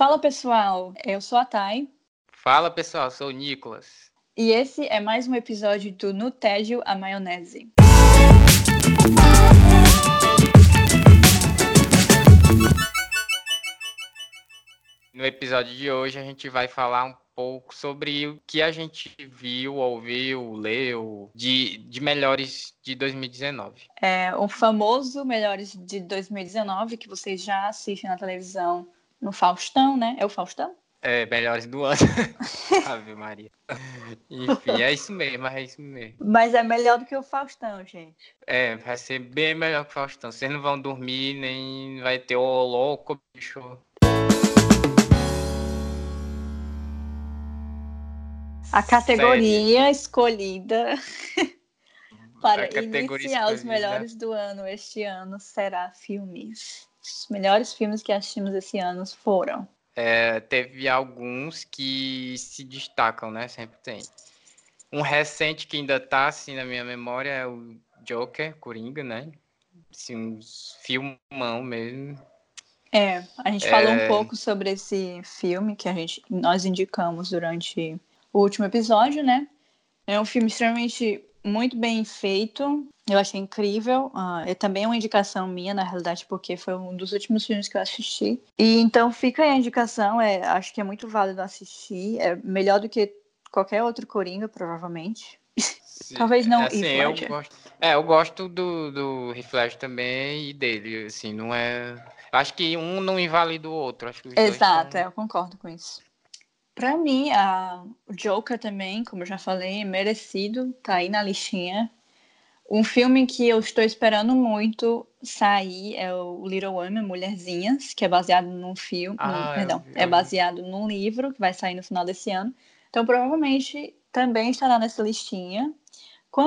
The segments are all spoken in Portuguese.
Fala pessoal, eu sou a Thay. Fala pessoal, sou o Nicolas. E esse é mais um episódio do No Tédio a Maionese. No episódio de hoje a gente vai falar um pouco sobre o que a gente viu, ouviu, leu de, de melhores de 2019. É o famoso Melhores de 2019 que vocês já assistem na televisão no Faustão, né? É o Faustão? É, melhores do ano. Ave Maria. Enfim, é isso mesmo, é isso mesmo. Mas é melhor do que o Faustão, gente. É, vai ser bem melhor que o Faustão. Vocês não vão dormir, nem vai ter o louco, bicho. A categoria Sério? escolhida para iniciar escolhida. os melhores do ano este ano será filmes. Os melhores filmes que assistimos esse ano foram. É, teve alguns que se destacam, né? Sempre tem. Um recente que ainda tá assim na minha memória é o Joker, Coringa, né? Assim, um filmão mesmo. É, a gente é... falou um pouco sobre esse filme que a gente nós indicamos durante o último episódio, né? É um filme extremamente muito bem feito. Eu achei incrível. Uh, é também uma indicação minha, na realidade, porque foi um dos últimos filmes que eu assisti. E então fica aí a indicação. É, acho que é muito válido assistir. É melhor do que qualquer outro Coringa, provavelmente. Sim, Talvez não assim, eu gosto, É, eu gosto do, do Heath também e dele, assim, não é... Acho que um não invalida o outro. Acho que Exato, é, eu concordo com isso. Pra mim, a, o Joker também, como eu já falei, é merecido, tá aí na listinha. Um filme que eu estou esperando muito sair é o Little Women, Mulherzinhas, que é baseado num filme, ah, perdão, eu... é baseado num livro que vai sair no final desse ano. Então, provavelmente também estará nessa listinha.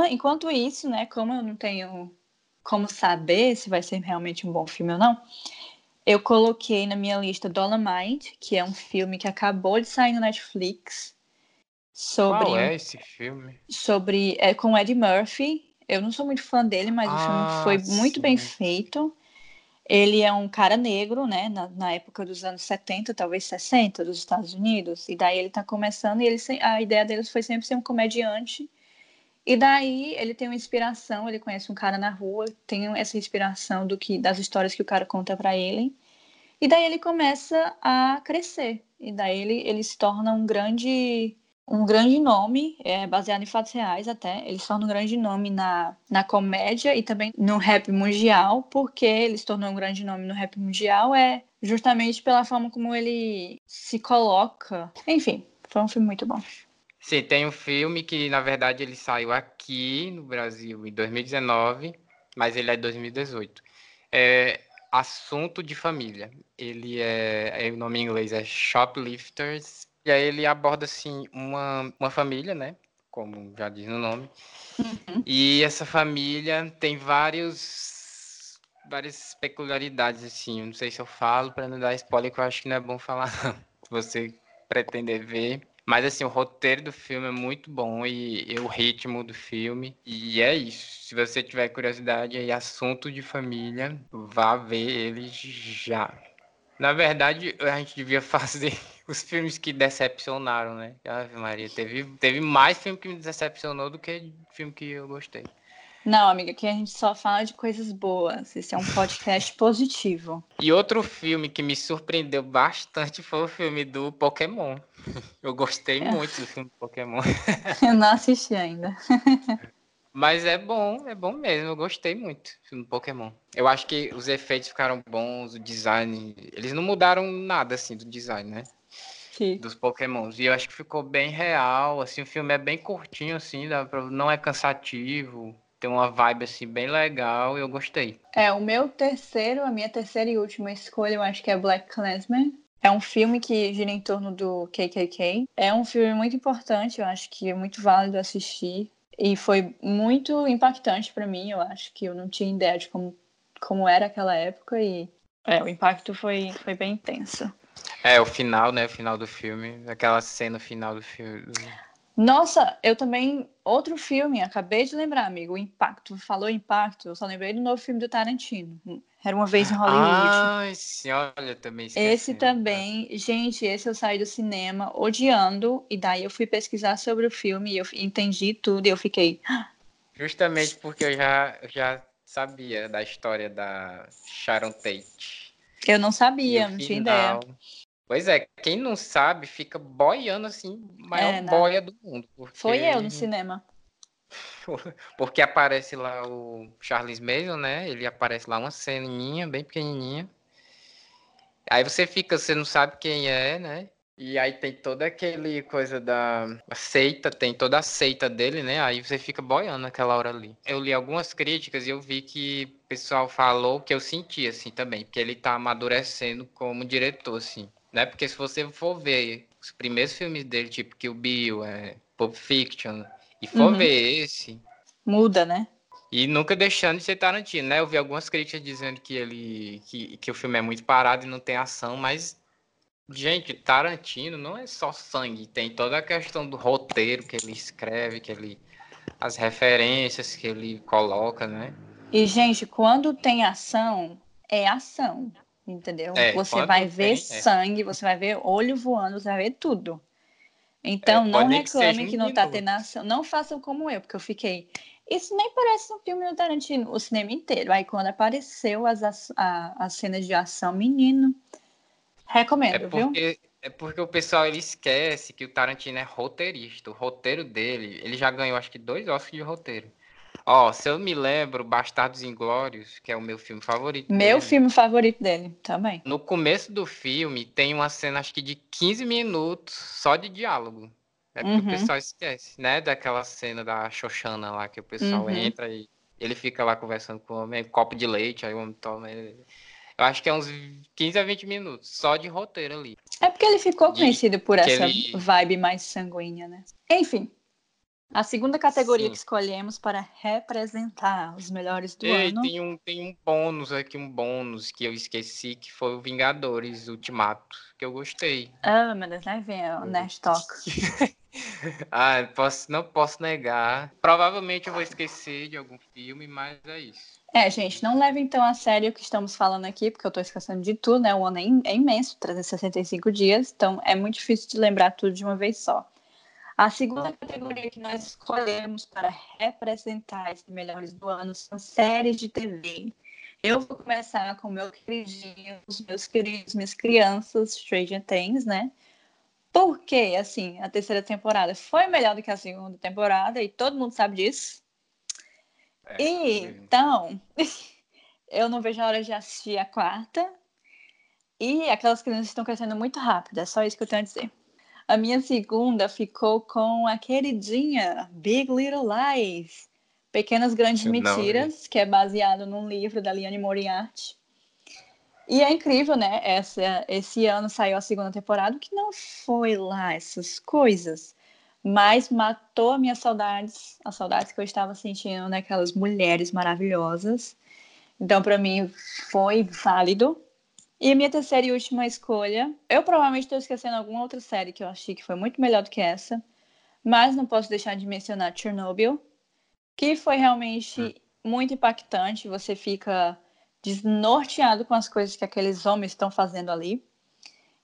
Enquanto isso, né, como eu não tenho como saber se vai ser realmente um bom filme ou não, eu coloquei na minha lista Dolomite, que é um filme que acabou de sair no Netflix. Sobre, Qual é esse filme? Sobre. É com Eddie Murphy. Eu não sou muito fã dele, mas ah, o filme foi sim. muito bem feito. Ele é um cara negro, né? Na, na, época dos anos 70, talvez 60, dos Estados Unidos. E daí ele tá começando e ele, a ideia deles foi sempre ser um comediante. E daí ele tem uma inspiração, ele conhece um cara na rua, tem essa inspiração do que das histórias que o cara conta para ele. E daí ele começa a crescer. E daí ele, ele se torna um grande um grande nome, é, baseado em fatos reais até. Ele se torna um grande nome na, na comédia e também no rap mundial, porque ele se tornou um grande nome no rap mundial é justamente pela forma como ele se coloca. Enfim, foi um filme muito bom. Sim, tem um filme que, na verdade, ele saiu aqui no Brasil em 2019, mas ele é de 2018. É Assunto de Família. Ele é, é, o nome em inglês é Shoplifters. E aí ele aborda, assim, uma, uma família, né? Como já diz no nome. Uhum. E essa família tem vários várias peculiaridades, assim. Eu não sei se eu falo para não dar spoiler, que eu acho que não é bom falar, não. Se você pretender ver. Mas assim, o roteiro do filme é muito bom e, e, o ritmo do filme. E é isso. Se você tiver curiosidade aí, assunto de família, vá ver ele já. Na verdade, a gente devia fazer os filmes que decepcionaram, né? Ave Maria, teve, teve mais filme que me decepcionou do que filme que eu gostei. Não, amiga, aqui a gente só fala de coisas boas. Esse é um podcast positivo. E outro filme que me surpreendeu bastante foi o filme do Pokémon. Eu gostei é. muito do filme do Pokémon. Eu não assisti ainda. Mas é bom, é bom mesmo. Eu gostei muito do filme do Pokémon. Eu acho que os efeitos ficaram bons, o design. Eles não mudaram nada assim do design, né? Sim. Dos Pokémons. E eu acho que ficou bem real. Assim, o filme é bem curtinho, assim, pra... não é cansativo tem uma vibe assim bem legal e eu gostei. É, o meu terceiro, a minha terceira e última escolha, eu acho que é Black Klansman. É um filme que gira em torno do KKK. É um filme muito importante, eu acho que é muito válido assistir. E foi muito impactante para mim, eu acho que eu não tinha ideia de como, como era aquela época e é, o impacto foi, foi bem intenso. É, o final, né? O final do filme, aquela cena final do filme. Nossa, eu também. Outro filme, acabei de lembrar, amigo. O Impacto. Falou Impacto, eu só lembrei do novo filme do Tarantino. Era uma vez em Hollywood. Ai, sim, olha, também esqueci. Esse também, gente, esse eu saí do cinema odiando, e daí eu fui pesquisar sobre o filme e eu entendi tudo e eu fiquei. Justamente porque eu já, já sabia da história da Sharon Tate. Eu não sabia, não tinha ideia. Pois é, quem não sabe fica boiando assim, maior é, boia do mundo. Porque... Foi eu no cinema. porque aparece lá o Charles Mason, né? Ele aparece lá uma ceninha bem pequenininha. Aí você fica, você não sabe quem é, né? E aí tem toda aquele coisa da seita, tem toda a seita dele, né? Aí você fica boiando naquela hora ali. Eu li algumas críticas e eu vi que o pessoal falou que eu senti assim também, porque ele tá amadurecendo como diretor, assim né? Porque se você for ver os primeiros filmes dele, tipo que o Bill, é, Pulp Fiction, e for uhum. ver esse. Muda, né? E nunca deixando de ser Tarantino, né? Eu vi algumas críticas dizendo que ele. que, que o filme é muito parado e não tem ação, mas. Gente, Tarantino não é só sangue, tem toda a questão do roteiro que ele escreve, que ele. as referências que ele coloca, né? E, gente, quando tem ação, é ação entendeu? É, você vai ver tem, é. sangue, é. você vai ver olho voando, você vai ver tudo. Então, é, não reclame que, que não está tendo ação. Não façam como eu, porque eu fiquei. Isso nem parece um filme do Tarantino, o cinema inteiro. Aí, quando apareceu as, a, as cenas de ação, menino, recomendo, é porque, viu? É porque o pessoal ele esquece que o Tarantino é roteirista. O roteiro dele, ele já ganhou acho que dois Oscars de roteiro. Ó, se eu me lembro, Bastardos Inglórios, que é o meu filme favorito. Meu dele, filme favorito dele, também. No começo do filme tem uma cena, acho que de 15 minutos só de diálogo. É porque uhum. o pessoal esquece, né? Daquela cena da Xoxana lá, que o pessoal uhum. entra e ele fica lá conversando com o homem, copo de leite, aí o homem toma. Eu acho que é uns 15 a 20 minutos, só de roteiro ali. É porque ele ficou conhecido por essa ele... vibe mais sanguínea, né? Enfim, a segunda categoria Sim. que escolhemos para representar os melhores do Ei, ano. Tem um, tem um bônus aqui, um bônus que eu esqueci, que foi o Vingadores Ultimato, que eu gostei. Ah, meu Deus, né? Vem o Nerd Talk. ah, posso, não posso negar. Provavelmente eu vou esquecer de algum filme, mas é isso. É, gente, não leve então a sério o que estamos falando aqui, porque eu estou esquecendo de tudo, né? O ano é, é imenso, 365 dias, então é muito difícil de lembrar tudo de uma vez só. A segunda categoria que nós escolhemos para representar esses melhores do ano são séries de TV. Eu vou começar com meu queridinho, os meus queridos, minhas crianças, Stranger Things, né? Porque, assim, a terceira temporada foi melhor do que a segunda temporada e todo mundo sabe disso. É, e, então, eu não vejo a hora de assistir a quarta. E aquelas crianças estão crescendo muito rápido, é só isso que eu tenho a dizer. A minha segunda ficou com a queridinha Big Little Lies, Pequenas Grandes Mentiras, que é baseado num livro da Liane Moriarty. E é incrível, né? Essa, esse ano saiu a segunda temporada, que não foi lá essas coisas, mas matou as minhas saudades, as saudades que eu estava sentindo naquelas mulheres maravilhosas. Então, para mim, foi válido. E a minha terceira e última escolha, eu provavelmente estou esquecendo alguma outra série que eu achei que foi muito melhor do que essa, mas não posso deixar de mencionar Chernobyl, que foi realmente hum. muito impactante. Você fica desnorteado com as coisas que aqueles homens estão fazendo ali.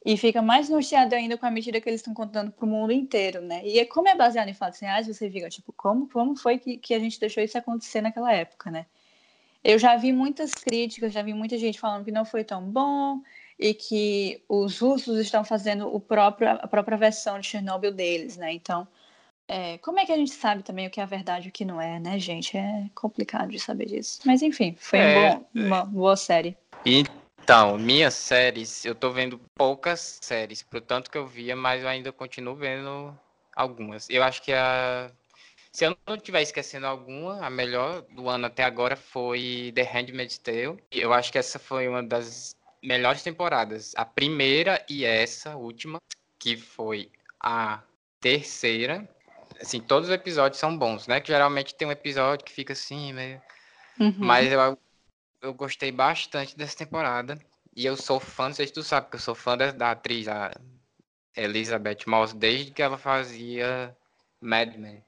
E fica mais norteado ainda com a medida que eles estão contando para o mundo inteiro, né? E é como é baseado em fatos reais, você fica tipo, como, como foi que, que a gente deixou isso acontecer naquela época, né? Eu já vi muitas críticas, já vi muita gente falando que não foi tão bom e que os russos estão fazendo o próprio, a própria versão de Chernobyl deles, né? Então, é, como é que a gente sabe também o que é verdade e o que não é, né, gente? É complicado de saber disso. Mas enfim, foi é, um bom, uma boa série. Então, minhas séries, eu tô vendo poucas séries, pro tanto que eu via, mas eu ainda continuo vendo algumas. Eu acho que a se eu não estiver esquecendo alguma, a melhor do ano até agora foi The Handmaid's Tale. Eu acho que essa foi uma das melhores temporadas. A primeira e essa última, que foi a terceira. Assim, todos os episódios são bons, né? Que geralmente tem um episódio que fica assim, meio. Uhum. Mas eu, eu gostei bastante dessa temporada. E eu sou fã, não sei se tu sabe, porque eu sou fã da, da atriz, a Elizabeth Moss, desde que ela fazia Mad Men.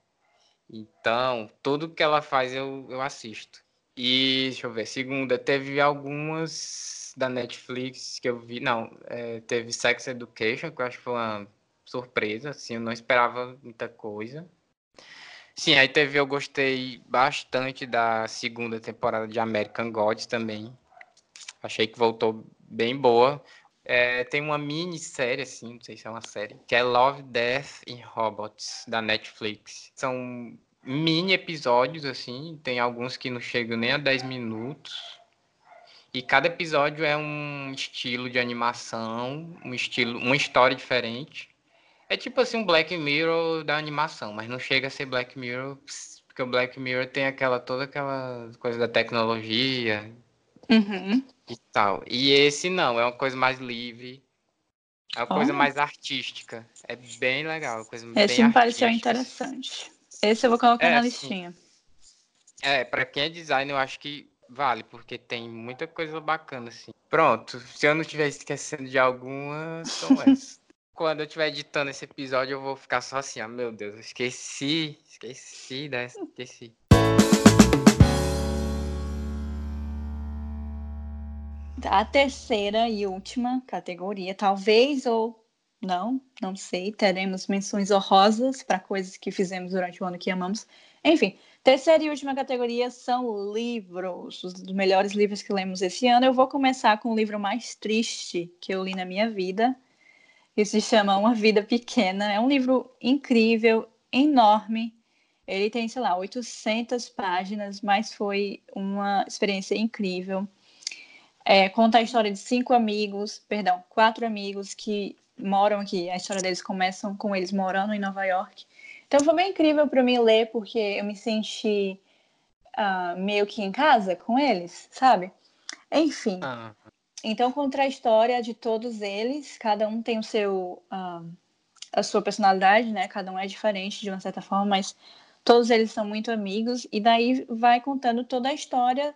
Então, tudo que ela faz eu, eu assisto. E, deixa eu ver, segunda, teve algumas da Netflix que eu vi. Não, é, teve Sex Education, que eu acho que foi uma surpresa, assim, eu não esperava muita coisa. Sim, aí teve, eu gostei bastante da segunda temporada de American Gods também. Achei que voltou bem boa. É, tem uma minissérie, assim, não sei se é uma série, que é Love, Death and Robots, da Netflix. São mini episódios, assim, tem alguns que não chegam nem a 10 minutos. E cada episódio é um estilo de animação, um estilo, uma história diferente. É tipo assim um Black Mirror da animação, mas não chega a ser Black Mirror, porque o Black Mirror tem aquela toda aquela coisa da tecnologia uhum. E tal. E esse não, é uma coisa mais livre, é uma oh. coisa mais artística. É bem legal, coisa esse bem me pareceu interessante. Esse eu vou colocar é, na listinha. É, para quem é designer, eu acho que vale, porque tem muita coisa bacana, assim. Pronto, se eu não estiver esquecendo de alguma, são essas quando eu estiver editando esse episódio, eu vou ficar só assim, ó, meu Deus, esqueci, esqueci dessa, esqueci. A terceira e última categoria, talvez ou não, não sei, teremos menções honrosas para coisas que fizemos durante o ano que amamos. Enfim, terceira e última categoria são livros, os melhores livros que lemos esse ano. Eu vou começar com o livro mais triste que eu li na minha vida, que se chama Uma Vida Pequena. É um livro incrível, enorme. Ele tem, sei lá, 800 páginas, mas foi uma experiência incrível. É, conta a história de cinco amigos, perdão, quatro amigos que moram aqui. A história deles começa com eles morando em Nova York. Então foi bem incrível para mim ler, porque eu me senti uh, meio que em casa com eles, sabe? Enfim, ah. Então, conta a história de todos eles, cada um tem o seu, uh, a sua personalidade, né? Cada um é diferente de uma certa forma, mas todos eles são muito amigos, e daí vai contando toda a história,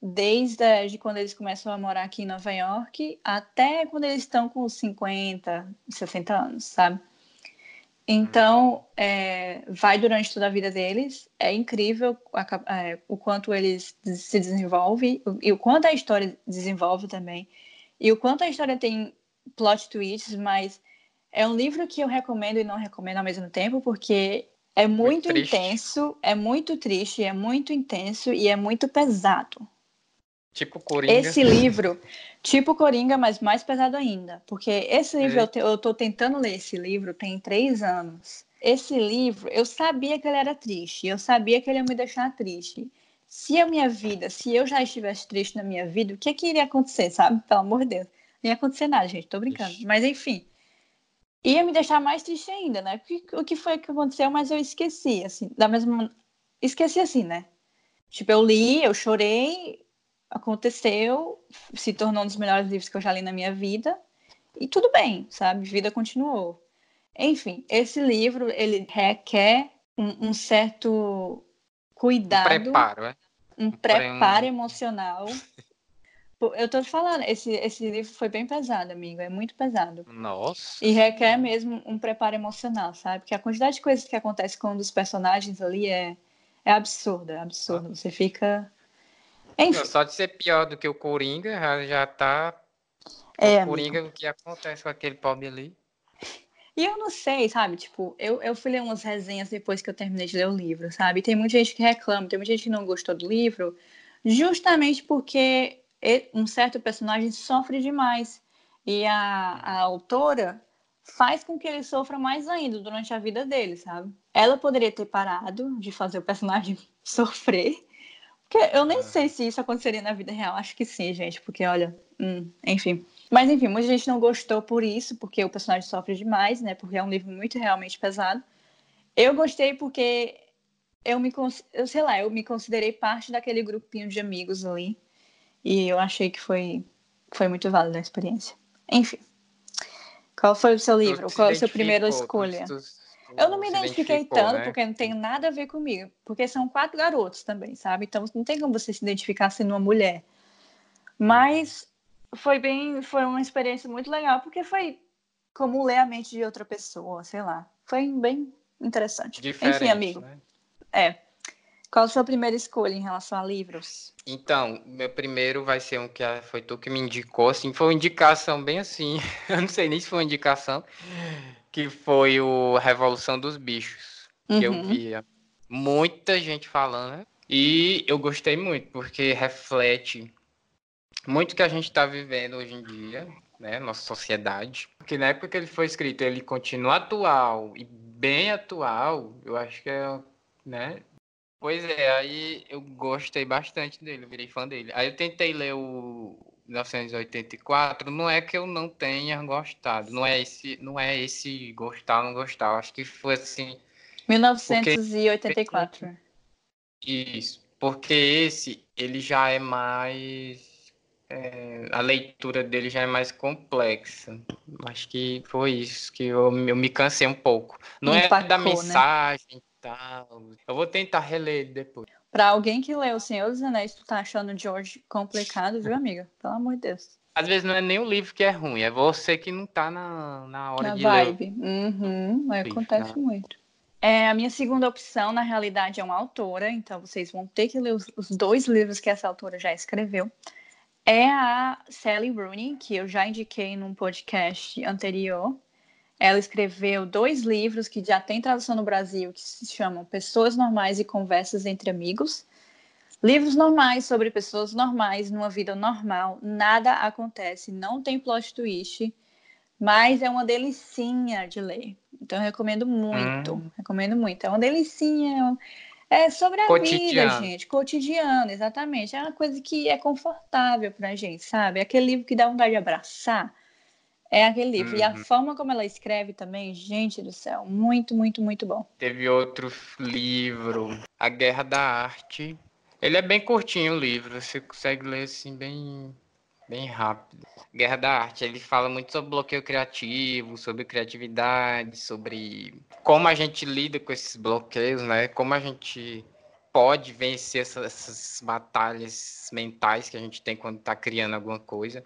desde de quando eles começam a morar aqui em Nova York até quando eles estão com 50, 60 anos, sabe? Então, é, vai durante toda a vida deles. É incrível a, é, o quanto eles se desenvolvem e o quanto a história desenvolve também. E o quanto a história tem plot twists, mas é um livro que eu recomendo e não recomendo ao mesmo tempo, porque é muito, muito intenso, é muito triste, é muito intenso e é muito pesado. Tipo Coringa. Esse livro, tipo Coringa, mas mais pesado ainda. Porque esse livro, é. eu, te, eu tô tentando ler esse livro tem três anos. Esse livro, eu sabia que ele era triste, eu sabia que ele ia me deixar triste. Se a minha vida, se eu já estivesse triste na minha vida, o que, é que iria acontecer, sabe? Pelo amor de Deus. Não ia acontecer nada, gente, tô brincando. Ixi. Mas enfim, ia me deixar mais triste ainda, né? O que foi que aconteceu, mas eu esqueci, assim, da mesma. Esqueci assim, né? Tipo, eu li, eu chorei, aconteceu, se tornou um dos melhores livros que eu já li na minha vida, e tudo bem, sabe? Vida continuou. Enfim, esse livro, ele requer um, um certo cuidado. Um preparo, é? Um preparo emocional. Eu tô te falando, esse, esse livro foi bem pesado, amigo. É muito pesado. Nossa. E requer mesmo um preparo emocional, sabe? Porque a quantidade de coisas que acontece com um dos personagens ali é, é absurda, é absurda. Você fica enfim. Só de ser pior do que o Coringa, já, já tá. É, o Coringa, amigo. o que acontece com aquele pobre ali. E eu não sei, sabe? Tipo, eu, eu fui ler umas resenhas depois que eu terminei de ler o livro, sabe? Tem muita gente que reclama, tem muita gente que não gostou do livro, justamente porque um certo personagem sofre demais. E a, a autora faz com que ele sofra mais ainda durante a vida dele, sabe? Ela poderia ter parado de fazer o personagem sofrer eu nem é. sei se isso aconteceria na vida real. Acho que sim, gente, porque olha, hum, enfim. Mas enfim, muita gente não gostou por isso, porque o personagem sofre demais, né? Porque é um livro muito realmente pesado. Eu gostei porque eu me, eu sei lá, eu me considerei parte daquele grupinho de amigos ali. E eu achei que foi, foi muito válida a experiência. Enfim. Qual foi o seu livro? Qual é a sua primeira escolha? Tu, eu não me identifiquei tanto, né? porque não tem nada a ver comigo. Porque são quatro garotos também, sabe? Então não tem como você se identificar sendo uma mulher. Mas foi bem, foi uma experiência muito legal, porque foi como ler a mente de outra pessoa, sei lá. Foi bem, interessante. Diferente, Enfim, amigo. né? É. Qual a sua primeira escolha em relação a livros? Então, meu primeiro vai ser um que a- foi tu que me indicou, assim, foi uma indicação bem assim, eu não sei nem se foi uma indicação, que foi o Revolução dos Bichos, que eu Uhum. via muita gente falando, né? e eu gostei muito, porque reflete muito o que a gente está vivendo hoje em dia, né, nossa sociedade, porque na época que ele foi escrito, ele continua atual, e bem atual, eu acho que é, né, Pois é, aí eu gostei bastante dele, virei fã dele. Aí eu tentei ler o 1984, não é que eu não tenha gostado, não é esse, não é esse gostar ou não gostar, acho que foi assim, 1984. isso, porque esse, ele já é mais, é, a leitura dele já é mais complexa, acho que foi isso, que eu, eu me cansei um pouco. Não é da né? mensagem e tal, eu vou tentar reler ele depois. Pra alguém que leu O Senhor dos Anéis, tu tá achando George complicado, viu, amiga? Pelo amor de Deus. Às vezes não é nem o livro que é ruim, é você que não tá na, na hora Na de vibe. Uhum, Livro, acontece muito. É, a minha segunda opção, na realidade, é uma autora, então vocês vão ter que ler os, os dois livros que essa autora já escreveu. É a Sally Rooney, que eu já indiquei num podcast anterior. Ela escreveu dois livros que já tem tradução no Brasil, que se chamam Pessoas Normais e Conversas entre Amigos. Livros normais sobre pessoas normais numa vida normal. Nada acontece, não tem plot twist, mas é uma delicinha de ler. Então eu recomendo muito, Hum. recomendo muito. É uma delicinha. É sobre a vida, Cotidiano. gente, cotidiano, exatamente. É uma coisa que é confortável pra gente, sabe? É aquele livro que dá vontade de abraçar. É aquele livro. E a Uhum. forma como ela escreve também, gente do céu, muito, muito, muito bom. Teve outro livro, A Guerra da Arte. Ele é bem curtinho o livro, você consegue ler assim bem, bem rápido. Guerra da Arte, ele fala muito sobre bloqueio criativo, sobre criatividade, sobre como a gente lida com esses bloqueios, né? Como a gente pode vencer essa- essas batalhas mentais que a gente tem quando está criando alguma coisa.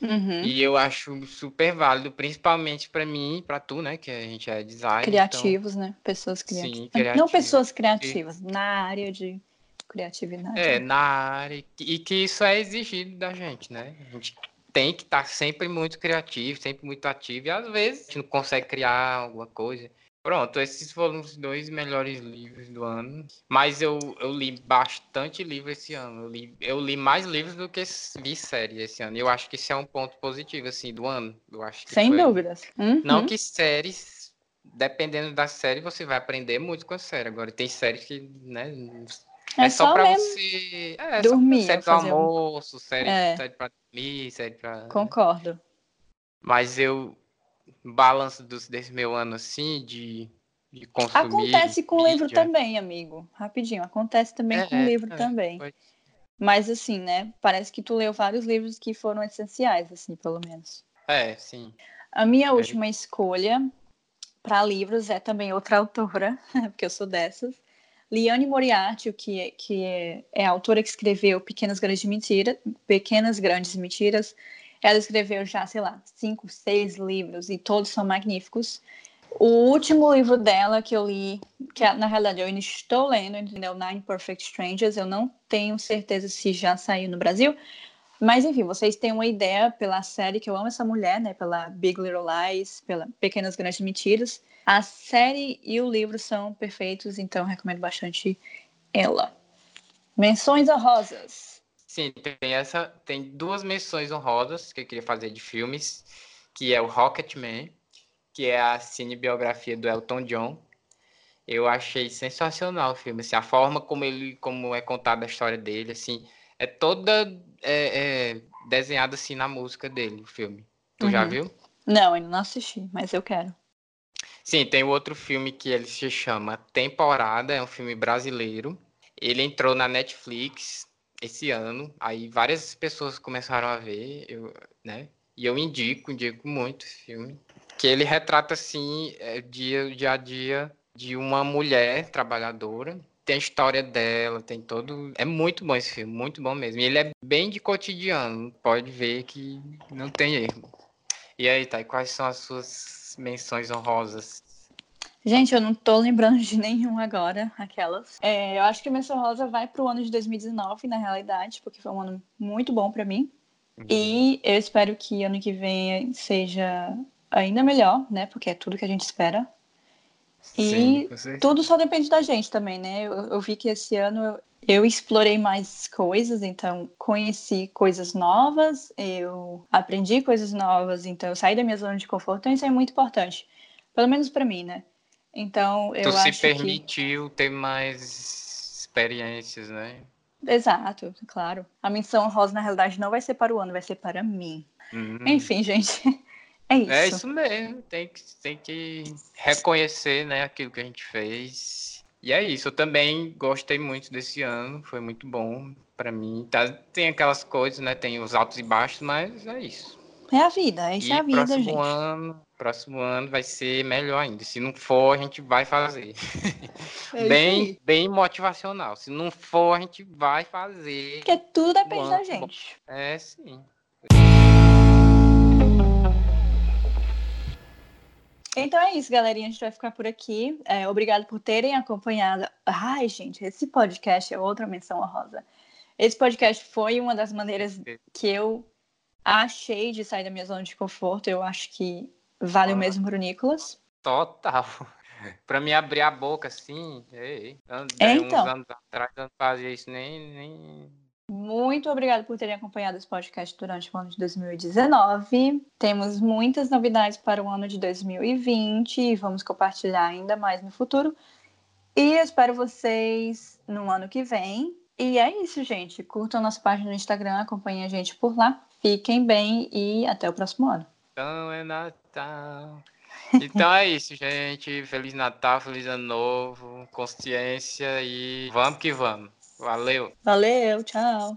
Uhum. E eu acho super válido, principalmente para mim, para tu, né, que a gente é designer. então- Criativos, né? Pessoas Sim, criativas. Não criativo. pessoas criativas, na área de criatividade. É, na área, e que isso é exigido da gente, né? A gente tem que estar sempre muito criativo, sempre muito ativo, e às vezes a gente não consegue criar alguma coisa. Pronto, esses foram os dois melhores livros do ano. Mas eu, eu li bastante livro esse ano. Eu li, eu li mais livros do que vi série esse ano. E eu acho que isso é um ponto positivo, assim, do ano. Eu acho que Sem foi- dúvidas. Uhum. Não que séries, dependendo da série, você vai aprender muito com a série. Agora, tem séries que, né, é, é, só, só pra você. É, dormir, Só série do fazer um- almoço, série, É. série pra dormir, série pra. Concordo. Mas eu. Balanço dos, desse meu ano assim, de, de consumir. Acontece com livro mídia. também, amigo. Rapidinho. Acontece também É, com livro é, também. pode- Mas assim, né? Parece que tu leu vários livros que foram essenciais, assim, pelo menos. É, sim. A minha última escolha para livros é também outra autora, porque eu sou dessas. Liane Moriarty, que, é, que é, é a autora que escreveu Pequenas Grandes Mentiras, Pequenas Grandes Mentiras. Ela escreveu já, sei lá, cinco, seis livros e todos são magníficos. O último livro dela que eu li, que na realidade eu ainda estou lendo, entendeu? Nine Perfect Strangers, eu não tenho certeza se já saiu no Brasil, mas enfim, vocês têm uma ideia pela série que eu amo essa mulher, né? Pela Big Little Lies, pela Pequenas Grandes Mentiras. A série e o livro são perfeitos, então recomendo bastante ela. Menções honrosas. Sim, tem essa. Tem duas menções honrosas que eu queria fazer de filmes, que é o Rocketman, que é a cinebiografia do Elton John. Eu achei sensacional o filme, assim, a forma como ele, como é contada a história dele, assim, é toda é, é, desenhada assim na música dele, o filme. Tu já Uhum. viu? Não, ainda não assisti, mas eu quero. Sim, tem outro filme que ele se chama Temporada, é um filme brasileiro. Ele entrou na Netflix esse ano, aí várias pessoas começaram a ver, eu, né? E eu indico, indico muito esse filme. Que ele retrata, assim, é, dia, dia a dia de uma mulher trabalhadora. Tem a história dela, tem todo. É muito bom esse filme, muito bom mesmo. E ele é bem de cotidiano, pode ver que não tem erro. E aí, Thay, quais são as suas menções honrosas? Gente, eu não tô lembrando de nenhum agora, aquelas. É, eu acho que Menção Rosa vai pro ano de 2019, na realidade, porque foi um ano muito bom para mim. Uhum. E eu espero que ano que vem seja ainda melhor, né? Porque é tudo que a gente espera. E Sim, tudo só depende da gente também, né? Eu, eu vi que esse ano eu, explorei mais coisas, então conheci coisas novas, eu aprendi coisas novas, então eu saí da minha zona de conforto, então isso é muito importante. Pelo menos para mim, né? Então, eu tu acho se permitiu que... ter mais experiências, né? Exato, claro. A menção rosa, na realidade, não vai ser para o ano, vai ser para mim. Hum. Enfim, gente, é isso. É isso mesmo, tem que, tem que reconhecer né, aquilo que a gente fez. E é isso, eu também gostei muito desse ano, foi muito bom para mim. Tá, tem aquelas coisas, né? Tem os altos e baixos, mas é isso. É a vida, isso e é a vida, próximo gente. Ano, próximo ano vai ser melhor ainda. Se não for, a gente vai fazer. É bem, bem motivacional. Se não for, a gente vai fazer. Porque tudo depende da gente. É, sim. Então é isso, galerinha. A gente vai ficar por aqui. É, obrigado por terem acompanhado. Ai, gente, esse podcast é outra menção honrosa. Esse podcast foi uma das maneiras que eu achei de sair da minha zona de conforto. Eu acho que vale ah, o mesmo pro Nicolas. Total. para me abrir a boca assim, ei, é, então. uns anos atrás eu não fazia isso nem, nem. Muito obrigada por terem acompanhado esse podcast durante o ano de 2019. Temos muitas novidades para o ano de 2020 e vamos compartilhar ainda mais no futuro. E eu espero vocês no ano que vem. E é isso, gente. Curtam nossa página no Instagram, acompanhem a gente por lá. Fiquem bem e até o próximo ano. Então é Natal. Então é isso, gente. Feliz Natal, feliz ano novo, consciência e vamos que vamos. Valeu. Valeu, tchau.